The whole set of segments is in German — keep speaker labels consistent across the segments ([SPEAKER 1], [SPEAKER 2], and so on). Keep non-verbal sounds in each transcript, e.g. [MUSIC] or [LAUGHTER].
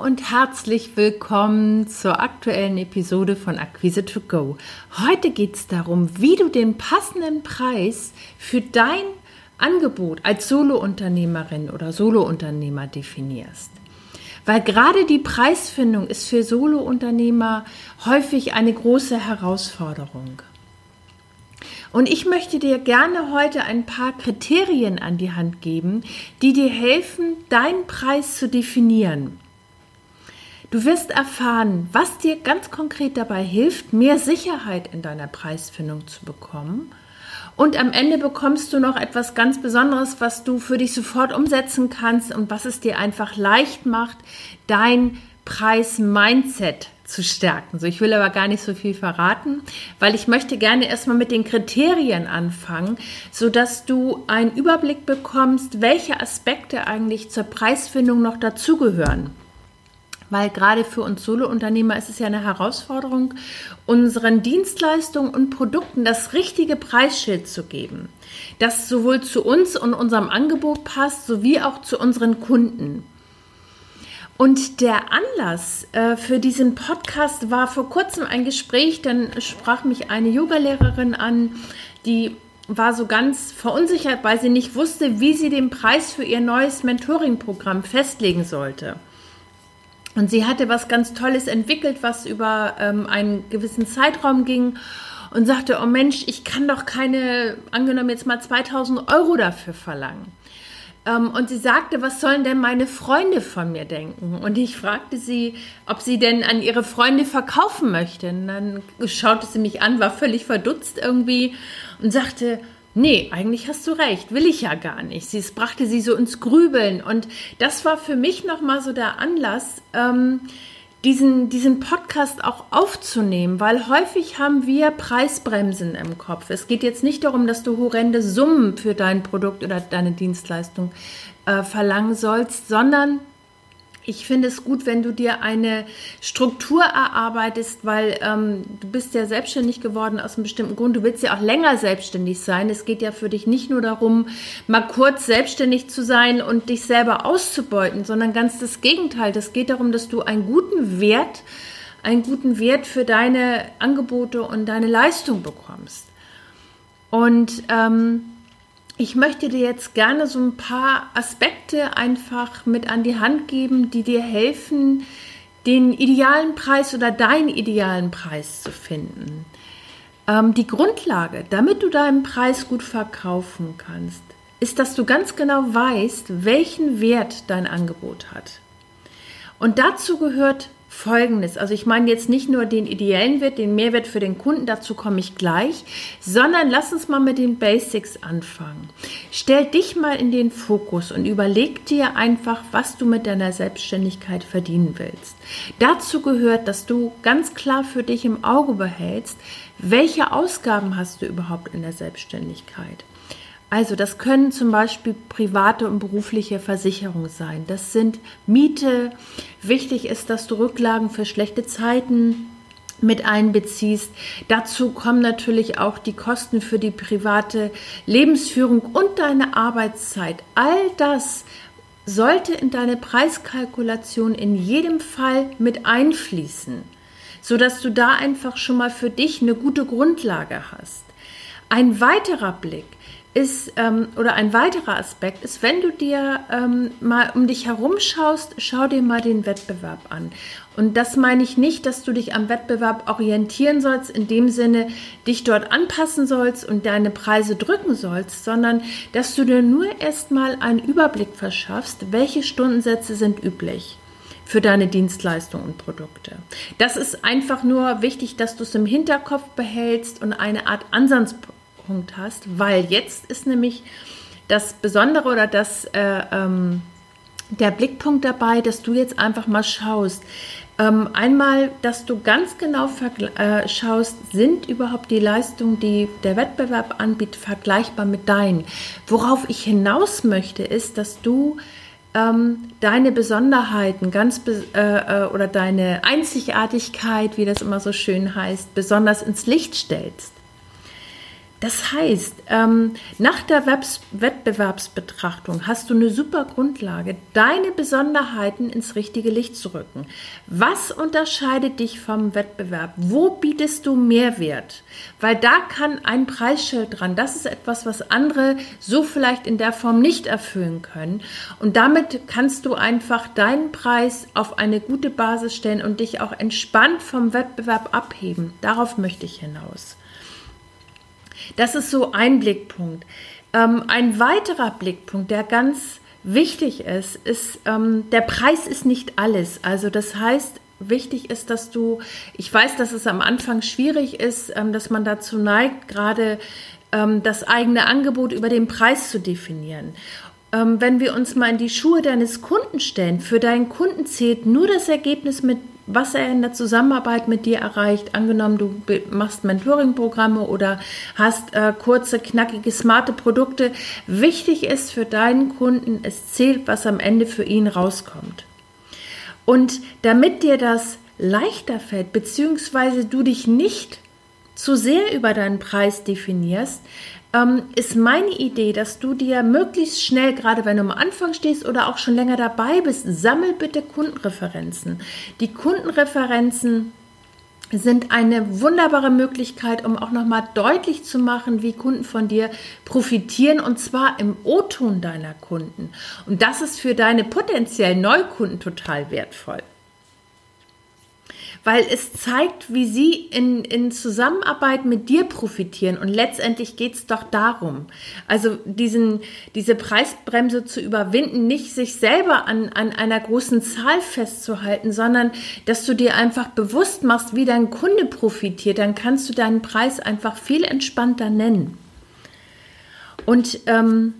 [SPEAKER 1] Und herzlich willkommen zur aktuellen Episode von Akquise to Go. Heute geht es darum, wie du den passenden Preis für dein Angebot als Solounternehmerin oder Solounternehmer definierst. Weil gerade die Preisfindung ist für Solounternehmer häufig eine große Herausforderung. Und ich möchte dir gerne heute ein paar Kriterien an die Hand geben, die dir helfen, deinen Preis zu definieren. Du wirst erfahren, was dir ganz konkret dabei hilft, mehr Sicherheit in deiner Preisfindung zu bekommen. Und am Ende bekommst du noch etwas ganz Besonderes, was du für dich sofort umsetzen kannst und was es dir einfach leicht macht, dein Preis-Mindset zu stärken. So, ich will aber gar nicht so viel verraten, weil ich möchte gerne erstmal mit den Kriterien anfangen, sodass du einen Überblick bekommst, welche Aspekte eigentlich zur Preisfindung noch dazugehören weil gerade für uns Solounternehmer ist es ja eine Herausforderung, unseren Dienstleistungen und Produkten das richtige Preisschild zu geben, das sowohl zu uns und unserem Angebot passt, sowie auch zu unseren Kunden. Und der Anlass äh, für diesen Podcast war vor kurzem ein Gespräch, dann sprach mich eine Yogalehrerin an, die war so ganz verunsichert, weil sie nicht wusste, wie sie den Preis für ihr neues Mentoring-Programm festlegen sollte. Und sie hatte was ganz Tolles entwickelt, was über ähm, einen gewissen Zeitraum ging und sagte, oh Mensch, ich kann doch keine, angenommen jetzt mal 2000 Euro dafür verlangen. Ähm, und sie sagte, was sollen denn meine Freunde von mir denken? Und ich fragte sie, ob sie denn an ihre Freunde verkaufen möchte. Und dann schaute sie mich an, war völlig verdutzt irgendwie und sagte, Nee, eigentlich hast du recht, will ich ja gar nicht. Es brachte sie so ins Grübeln und das war für mich nochmal so der Anlass, ähm, diesen, diesen Podcast auch aufzunehmen, weil häufig haben wir Preisbremsen im Kopf. Es geht jetzt nicht darum, dass du horrende Summen für dein Produkt oder deine Dienstleistung äh, verlangen sollst, sondern ich finde es gut, wenn du dir eine Struktur erarbeitest, weil ähm, du bist ja selbstständig geworden aus einem bestimmten Grund. Du willst ja auch länger selbstständig sein. Es geht ja für dich nicht nur darum, mal kurz selbstständig zu sein und dich selber auszubeuten, sondern ganz das Gegenteil. Es geht darum, dass du einen guten Wert, einen guten Wert für deine Angebote und deine Leistung bekommst. Und ähm, ich möchte dir jetzt gerne so ein paar Aspekte einfach mit an die Hand geben, die dir helfen, den idealen Preis oder deinen idealen Preis zu finden. Ähm, die Grundlage, damit du deinen Preis gut verkaufen kannst, ist, dass du ganz genau weißt, welchen Wert dein Angebot hat. Und dazu gehört Folgendes. Also ich meine jetzt nicht nur den ideellen Wert, den Mehrwert für den Kunden, dazu komme ich gleich, sondern lass uns mal mit den Basics anfangen. Stell dich mal in den Fokus und überleg dir einfach, was du mit deiner Selbstständigkeit verdienen willst. Dazu gehört, dass du ganz klar für dich im Auge behältst, welche Ausgaben hast du überhaupt in der Selbstständigkeit. Also das können zum Beispiel private und berufliche Versicherungen sein. Das sind Miete. Wichtig ist, dass du Rücklagen für schlechte Zeiten mit einbeziehst. Dazu kommen natürlich auch die Kosten für die private Lebensführung und deine Arbeitszeit. All das sollte in deine Preiskalkulation in jedem Fall mit einfließen, sodass du da einfach schon mal für dich eine gute Grundlage hast. Ein weiterer Blick ist, ähm, oder ein weiterer Aspekt ist, wenn du dir ähm, mal um dich herum schaust, schau dir mal den Wettbewerb an. Und das meine ich nicht, dass du dich am Wettbewerb orientieren sollst, in dem Sinne dich dort anpassen sollst und deine Preise drücken sollst, sondern dass du dir nur erstmal einen Überblick verschaffst, welche Stundensätze sind üblich für deine Dienstleistungen und Produkte. Das ist einfach nur wichtig, dass du es im Hinterkopf behältst und eine Art Ansatzpunkt Punkt hast, weil jetzt ist nämlich das Besondere oder das, äh, ähm, der Blickpunkt dabei, dass du jetzt einfach mal schaust. Ähm, einmal, dass du ganz genau äh, schaust, sind überhaupt die Leistungen, die der Wettbewerb anbietet, vergleichbar mit deinen. Worauf ich hinaus möchte, ist, dass du ähm, deine Besonderheiten ganz äh, äh, oder deine Einzigartigkeit, wie das immer so schön heißt, besonders ins Licht stellst. Das heißt, ähm, nach der Webs Wettbewerbsbetrachtung hast du eine super Grundlage, deine Besonderheiten ins richtige Licht zu rücken. Was unterscheidet dich vom Wettbewerb? Wo bietest du Mehrwert? Weil da kann ein Preisschild dran. Das ist etwas, was andere so vielleicht in der Form nicht erfüllen können. Und damit kannst du einfach deinen Preis auf eine gute Basis stellen und dich auch entspannt vom Wettbewerb abheben. Darauf möchte ich hinaus. Das ist so ein Blickpunkt. Ähm, ein weiterer Blickpunkt, der ganz wichtig ist, ist, ähm, der Preis ist nicht alles. Also das heißt, wichtig ist, dass du, ich weiß, dass es am Anfang schwierig ist, ähm, dass man dazu neigt, gerade ähm, das eigene Angebot über den Preis zu definieren. Ähm, wenn wir uns mal in die Schuhe deines Kunden stellen, für deinen Kunden zählt nur das Ergebnis mit was er in der Zusammenarbeit mit dir erreicht. Angenommen, du machst Mentoring-Programme oder hast äh, kurze, knackige, smarte Produkte. Wichtig ist für deinen Kunden, es zählt, was am Ende für ihn rauskommt. Und damit dir das leichter fällt, beziehungsweise du dich nicht zu sehr über deinen Preis definierst, ähm, ist meine Idee, dass du dir möglichst schnell, gerade wenn du am Anfang stehst oder auch schon länger dabei bist, sammel bitte Kundenreferenzen. Die Kundenreferenzen sind eine wunderbare Möglichkeit, um auch nochmal deutlich zu machen, wie Kunden von dir profitieren und zwar im O-Ton deiner Kunden. Und das ist für deine potenziellen Neukunden total wertvoll weil es zeigt, wie sie in, in Zusammenarbeit mit dir profitieren. Und letztendlich geht es doch darum, also diesen, diese Preisbremse zu überwinden, nicht sich selber an, an einer großen Zahl festzuhalten, sondern dass du dir einfach bewusst machst, wie dein Kunde profitiert. Dann kannst du deinen Preis einfach viel entspannter nennen. Und ähm,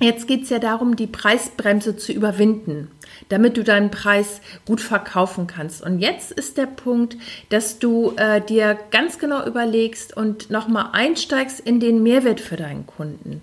[SPEAKER 1] jetzt geht es ja darum, die Preisbremse zu überwinden damit du deinen Preis gut verkaufen kannst. Und jetzt ist der Punkt, dass du äh, dir ganz genau überlegst und nochmal einsteigst in den Mehrwert für deinen Kunden.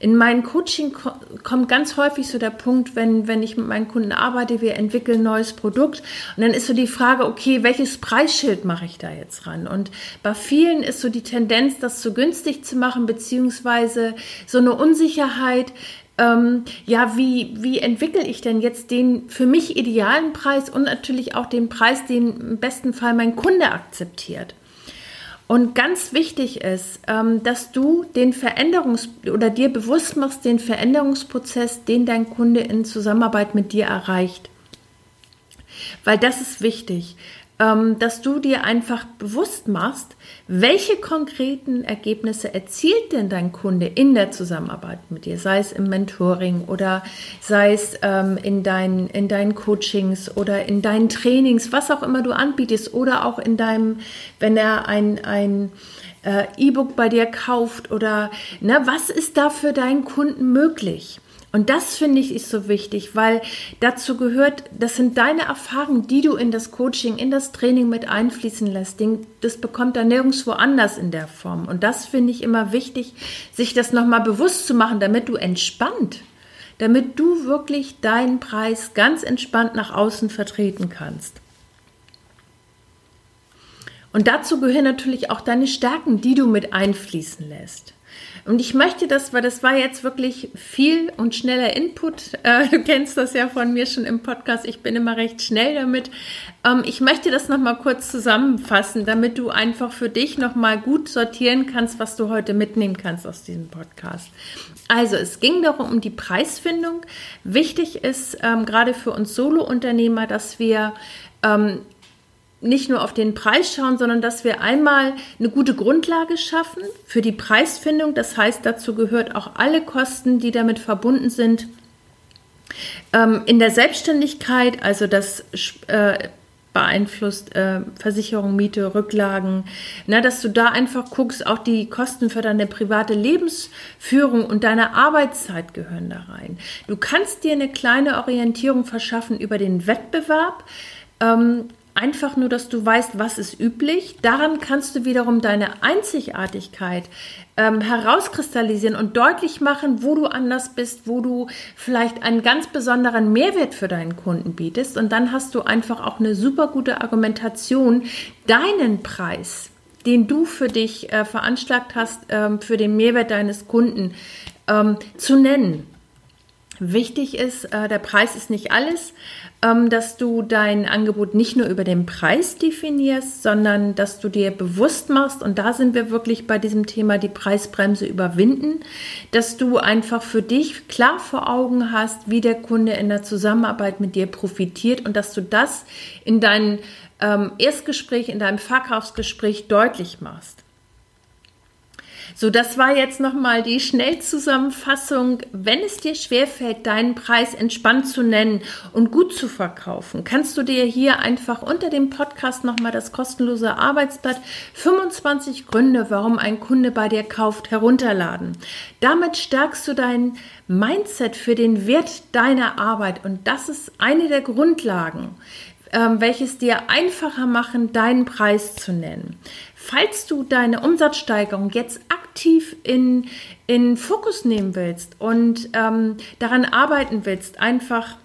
[SPEAKER 1] In meinem Coaching ko kommt ganz häufig so der Punkt, wenn, wenn ich mit meinen Kunden arbeite, wir entwickeln ein neues Produkt und dann ist so die Frage, okay, welches Preisschild mache ich da jetzt ran? Und bei vielen ist so die Tendenz, das zu günstig zu machen, beziehungsweise so eine Unsicherheit, ähm, ja, wie, wie entwickle ich denn jetzt den für mich idealen Preis und natürlich auch den Preis, den im besten Fall mein Kunde akzeptiert. Und ganz wichtig ist, ähm, dass du den Veränderungs- oder dir bewusst machst, den Veränderungsprozess, den dein Kunde in Zusammenarbeit mit dir erreicht. Weil das ist wichtig. Ähm, dass du dir einfach bewusst machst, welche konkreten Ergebnisse erzielt denn dein Kunde in der Zusammenarbeit mit dir, sei es im Mentoring oder sei es ähm, in, dein, in deinen Coachings oder in deinen Trainings, was auch immer du anbietest oder auch in deinem, wenn er ein, ein äh, E-Book bei dir kauft oder ne, was ist da für deinen Kunden möglich? Und das finde ich ist so wichtig, weil dazu gehört, das sind deine Erfahrungen, die du in das Coaching, in das Training mit einfließen lässt. Das bekommt er nirgendwo anders in der Form. Und das finde ich immer wichtig, sich das nochmal bewusst zu machen, damit du entspannt, damit du wirklich deinen Preis ganz entspannt nach außen vertreten kannst. Und dazu gehören natürlich auch deine Stärken, die du mit einfließen lässt. Und ich möchte das, weil das war jetzt wirklich viel und schneller Input. [LAUGHS] Äh, du kennst das ja von mir schon im Podcast. Ich bin immer recht schnell damit. Ähm, ich möchte das nochmal kurz zusammenfassen, damit du einfach für dich nochmal gut sortieren kannst, was du heute mitnehmen kannst aus diesem Podcast. Also, es ging darum, um die Preisfindung. Wichtig ist ähm, gerade für uns Solo-Unternehmer, dass wir ähm, nicht nur auf den Preis schauen, sondern dass wir einmal eine gute Grundlage schaffen für die Preisfindung. Das heißt, dazu gehört auch alle Kosten, die damit verbunden sind. Ähm, in der Selbstständigkeit, also das äh, beeinflusst, äh, Versicherung, Miete, Rücklagen, na, dass du da einfach guckst, auch die Kosten für deine private Lebensführung und deine Arbeitszeit gehören da rein. Du kannst dir eine kleine Orientierung verschaffen über den Wettbewerb. Ähm, einfach nur, dass du weißt, was ist üblich. Daran kannst du wiederum deine Einzigartigkeit ähm, herauskristallisieren und deutlich machen, wo du anders bist, wo du vielleicht einen ganz besonderen Mehrwert für deinen Kunden bietest. Und dann hast du einfach auch eine super gute Argumentation, deinen Preis, den du für dich äh, veranschlagt hast, ähm, für den Mehrwert deines Kunden ähm, zu nennen. Wichtig ist, äh, der Preis ist nicht alles, ähm, dass du dein Angebot nicht nur über den Preis definierst, sondern dass du dir bewusst machst, und da sind wir wirklich bei diesem Thema die Preisbremse überwinden, dass du einfach für dich klar vor Augen hast, wie der Kunde in der Zusammenarbeit mit dir profitiert und dass du das in deinem ähm, Erstgespräch, in deinem Verkaufsgespräch deutlich machst. So, das war jetzt nochmal die Schnellzusammenfassung. Wenn es dir schwerfällt, deinen Preis entspannt zu nennen und gut zu verkaufen, kannst du dir hier einfach unter dem Podcast nochmal das kostenlose Arbeitsblatt 25 Gründe, warum ein Kunde bei dir kauft, herunterladen. Damit stärkst du dein Mindset für den Wert deiner Arbeit und das ist eine der Grundlagen ähm, welches dir einfacher machen, deinen Preis zu nennen. Falls du deine Umsatzsteigerung jetzt aktiv in, in Fokus nehmen willst und ähm, daran arbeiten willst, einfach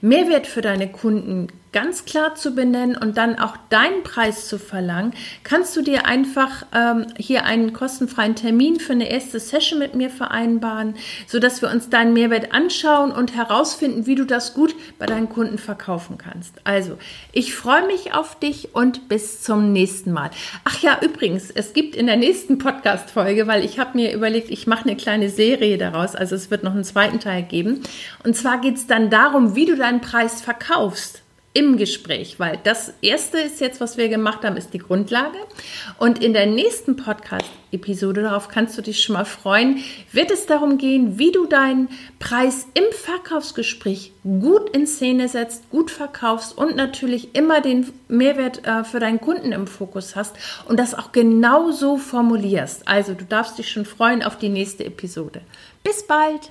[SPEAKER 1] Mehrwert für deine Kunden ganz klar zu benennen und dann auch deinen Preis zu verlangen, kannst du dir einfach ähm, hier einen kostenfreien Termin für eine erste Session mit mir vereinbaren, sodass wir uns deinen Mehrwert anschauen und herausfinden, wie du das gut bei deinen Kunden verkaufen kannst. Also, ich freue mich auf dich und bis zum nächsten Mal. Ach ja, übrigens, es gibt in der nächsten Podcast-Folge, weil ich habe mir überlegt, ich mache eine kleine Serie daraus, also es wird noch einen zweiten Teil geben. Und zwar geht es dann darum, wie du deinen Preis verkaufst im Gespräch, weil das erste ist jetzt, was wir gemacht haben, ist die Grundlage. Und in der nächsten Podcast-Episode, darauf kannst du dich schon mal freuen, wird es darum gehen, wie du deinen Preis im Verkaufsgespräch gut in Szene setzt, gut verkaufst und natürlich immer den Mehrwert äh, für deinen Kunden im Fokus hast und das auch genau so formulierst. Also du darfst dich schon freuen auf die nächste Episode. Bis bald!